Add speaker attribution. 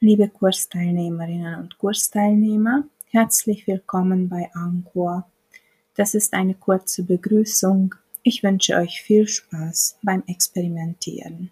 Speaker 1: Liebe Kursteilnehmerinnen und Kursteilnehmer, herzlich willkommen bei Angkor. Das ist eine kurze Begrüßung. Ich wünsche euch viel Spaß beim Experimentieren.